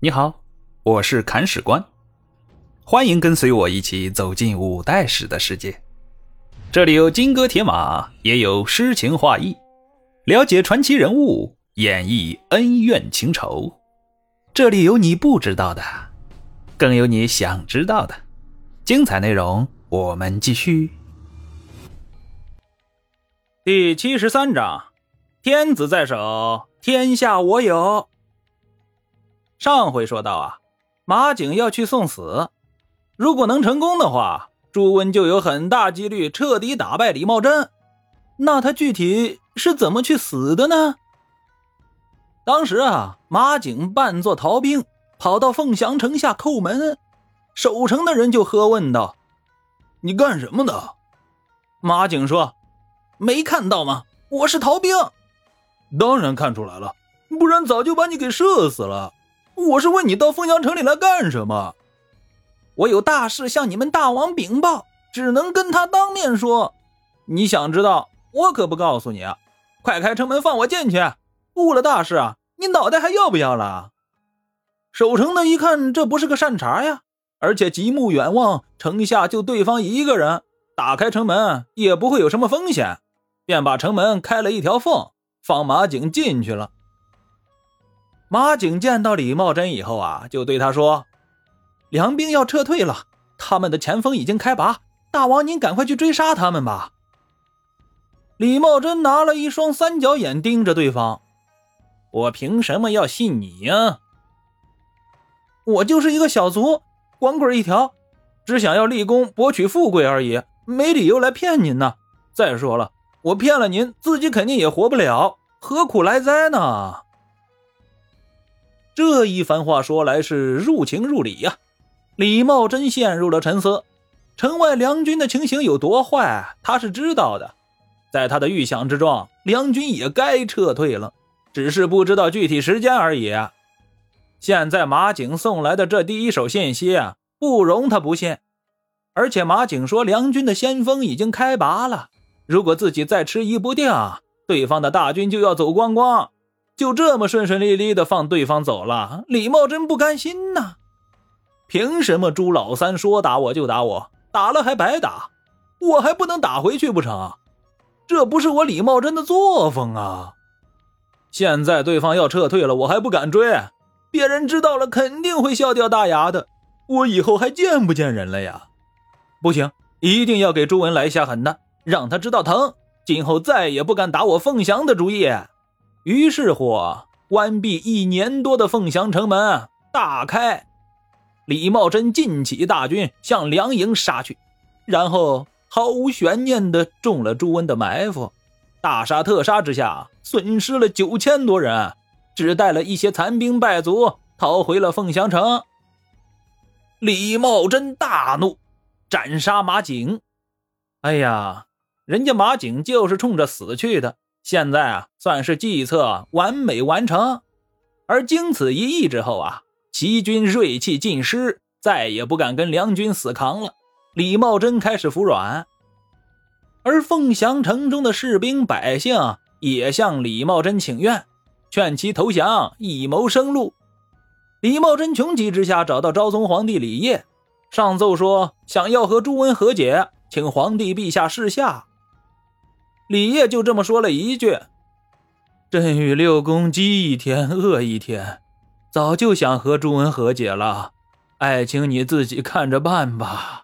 你好，我是砍史官，欢迎跟随我一起走进五代史的世界。这里有金戈铁马，也有诗情画意，了解传奇人物，演绎恩怨情仇。这里有你不知道的，更有你想知道的。精彩内容，我们继续。第七十三章：天子在手，天下我有。上回说到啊，马景要去送死，如果能成功的话，朱温就有很大几率彻底打败李茂贞。那他具体是怎么去死的呢？当时啊，马景扮作逃兵，跑到凤翔城下叩门，守城的人就喝问道：“你干什么的？”马景说：“没看到吗？我是逃兵。”“当然看出来了，不然早就把你给射死了。”我是问你到凤翔城里来干什么？我有大事向你们大王禀报，只能跟他当面说。你想知道，我可不告诉你啊！快开城门放我进去！误了大事啊，你脑袋还要不要了？守城的一看这不是个善茬呀，而且极目远望，城下就对方一个人，打开城门也不会有什么风险，便把城门开了一条缝，放马景进去了。马景见到李茂贞以后啊，就对他说：“梁兵要撤退了，他们的前锋已经开拔，大王您赶快去追杀他们吧。”李茂贞拿了一双三角眼盯着对方：“我凭什么要信你呀？我就是一个小卒，光棍一条，只想要立功博取富贵而已，没理由来骗您呢。再说了，我骗了您，自己肯定也活不了，何苦来哉呢？”这一番话说来是入情入理呀，李茂贞陷入了沉思。城外梁军的情形有多坏，他是知道的。在他的预想之中，梁军也该撤退了，只是不知道具体时间而已。现在马景送来的这第一手信息啊，不容他不信。而且马景说梁军的先锋已经开拔了，如果自己再迟疑不定，对方的大军就要走光光。就这么顺顺利利的放对方走了，李茂贞不甘心呐！凭什么朱老三说打我就打我，打了还白打，我还不能打回去不成？这不是我李茂贞的作风啊！现在对方要撤退了，我还不敢追，别人知道了肯定会笑掉大牙的，我以后还见不见人了呀？不行，一定要给朱文来下狠的，让他知道疼，今后再也不敢打我凤翔的主意。于是乎，关闭一年多的凤翔城门大开，李茂贞尽起大军向梁营杀去，然后毫无悬念的中了朱温的埋伏，大杀特杀之下，损失了九千多人，只带了一些残兵败卒逃回了凤翔城。李茂贞大怒，斩杀马景。哎呀，人家马景就是冲着死去的。现在啊，算是计策完美完成，而经此一役之后啊，齐军锐气尽失，再也不敢跟梁军死扛了。李茂贞开始服软，而凤翔城中的士兵百姓也向李茂贞请愿，劝其投降，以谋生路。李茂贞穷急之下找到昭宗皇帝李晔，上奏说想要和朱温和解，请皇帝陛下示下。李烨就这么说了一句：“朕与六公饥一天饿一天，早就想和朱温和解了，爱卿你自己看着办吧。”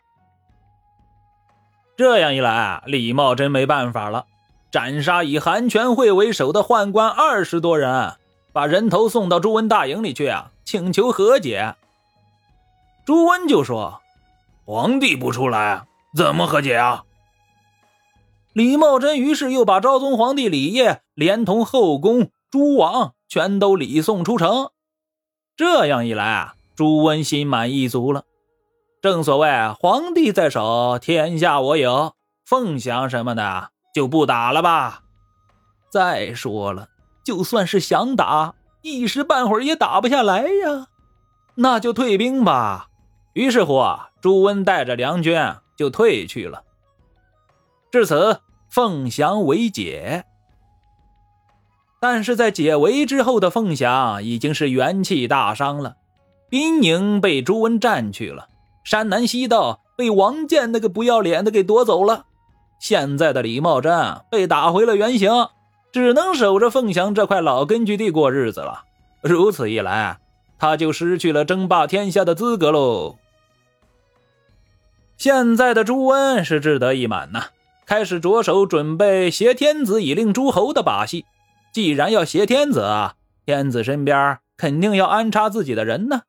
这样一来，李茂贞没办法了，斩杀以韩全会为首的宦官二十多人，把人头送到朱温大营里去啊，请求和解。朱温就说：“皇帝不出来，怎么和解啊？”李茂贞于是又把昭宗皇帝李晔连同后宫诸王全都礼送出城。这样一来啊，朱温心满意足了。正所谓皇帝在手，天下我有。凤翔什么的就不打了吧。再说了，就算是想打，一时半会儿也打不下来呀。那就退兵吧。于是乎啊，朱温带着梁军就退去了。至此，凤翔为解。但是在解围之后的凤翔已经是元气大伤了，滨宁被朱温占去了，山南西道被王建那个不要脸的给夺走了，现在的李茂贞被打回了原形，只能守着凤翔这块老根据地过日子了。如此一来，他就失去了争霸天下的资格喽。现在的朱温是志得意满呐，开始着手准备挟天子以令诸侯的把戏。既然要挟天子啊，天子身边肯定要安插自己的人呢。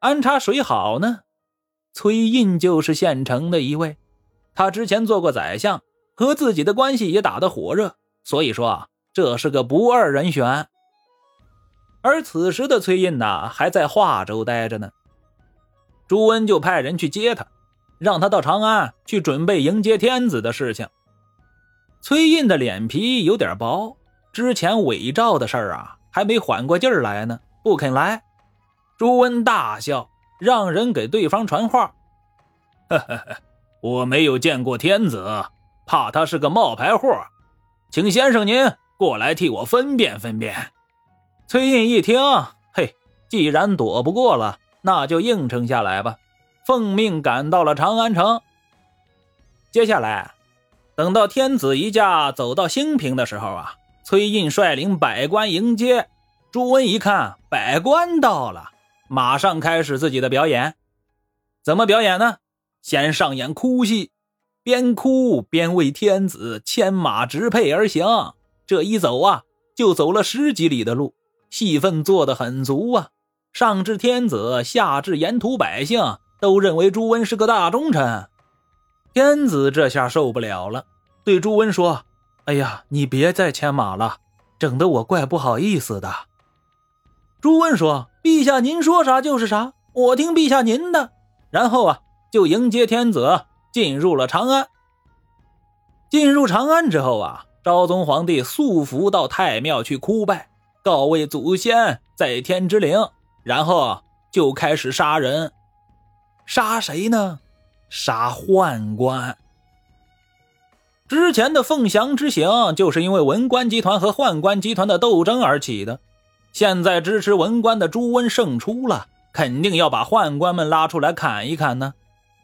安插谁好呢？崔胤就是现成的一位，他之前做过宰相，和自己的关系也打得火热，所以说啊，这是个不二人选。而此时的崔胤呢，还在华州待着呢。朱温就派人去接他。让他到长安去准备迎接天子的事情。崔胤的脸皮有点薄，之前伪造的事儿啊，还没缓过劲儿来呢，不肯来。朱温大笑，让人给对方传话：“呵呵呵，我没有见过天子，怕他是个冒牌货，请先生您过来替我分辨分辨。”崔胤一听，嘿，既然躲不过了，那就应承下来吧。奉命赶到了长安城。接下来，等到天子一驾走到兴平的时候啊，崔胤率领百官迎接。朱温一看百官到了，马上开始自己的表演。怎么表演呢？先上演哭戏，边哭边为天子牵马直辔而行。这一走啊，就走了十几里的路，戏份做得很足啊。上至天子，下至沿途百姓。都认为朱温是个大忠臣，天子这下受不了了，对朱温说：“哎呀，你别再牵马了，整得我怪不好意思的。”朱温说：“陛下您说啥就是啥，我听陛下您的。”然后啊，就迎接天子进入了长安。进入长安之后啊，昭宗皇帝素服到太庙去哭拜，告慰祖先在天之灵，然后就开始杀人。杀谁呢？杀宦官。之前的凤翔之行，就是因为文官集团和宦官集团的斗争而起的。现在支持文官的朱温胜出了，肯定要把宦官们拉出来砍一砍呢，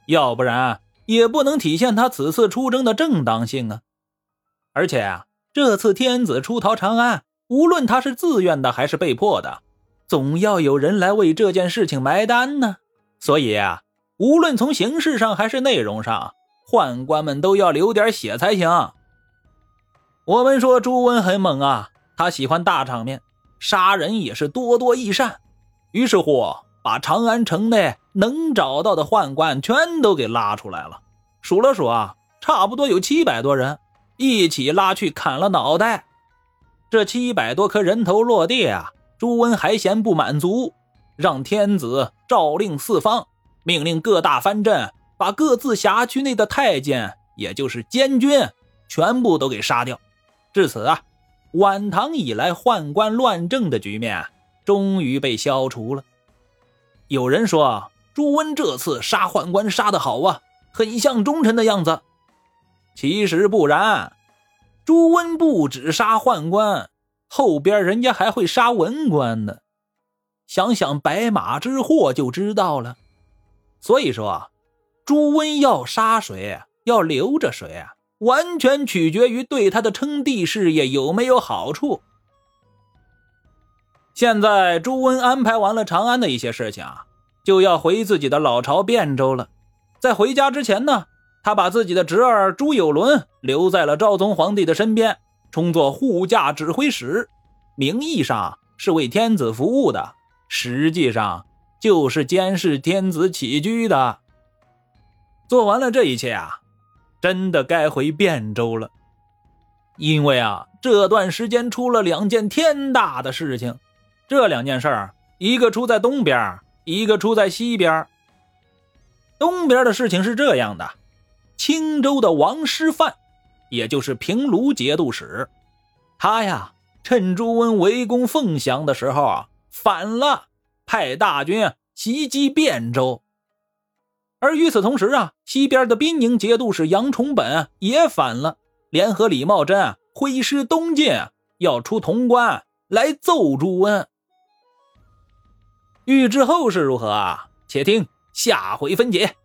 要不然也不能体现他此次出征的正当性啊。而且啊，这次天子出逃长安，无论他是自愿的还是被迫的，总要有人来为这件事情埋单呢。所以啊。无论从形式上还是内容上，宦官们都要流点血才行。我们说朱温很猛啊，他喜欢大场面，杀人也是多多益善。于是乎，把长安城内能找到的宦官全都给拉出来了，数了数啊，差不多有七百多人，一起拉去砍了脑袋。这七百多颗人头落地啊，朱温还嫌不满足，让天子诏令四方。命令各大藩镇把各自辖区内的太监，也就是监军，全部都给杀掉。至此啊，晚唐以来宦官乱政的局面终于被消除了。有人说，朱温这次杀宦官杀得好啊，很像忠臣的样子。其实不然，朱温不止杀宦官，后边人家还会杀文官呢。想想白马之祸就知道了。所以说啊，朱温要杀谁，要留着谁啊，完全取决于对他的称帝事业有没有好处。现在朱温安排完了长安的一些事情啊，就要回自己的老巢汴州了。在回家之前呢，他把自己的侄儿朱友伦留在了昭宗皇帝的身边，充作护驾指挥使，名义上是为天子服务的，实际上。就是监视天子起居的。做完了这一切啊，真的该回汴州了。因为啊，这段时间出了两件天大的事情。这两件事儿，一个出在东边，一个出在西边。东边的事情是这样的：青州的王师范，也就是平卢节度使，他呀，趁朱温围攻凤翔的时候啊，反了。派大军袭击汴州，而与此同时啊，西边的滨宁节度使杨崇本也反了，联合李茂贞啊挥师东进，要出潼关来揍朱温。欲知后事如何啊？且听下回分解。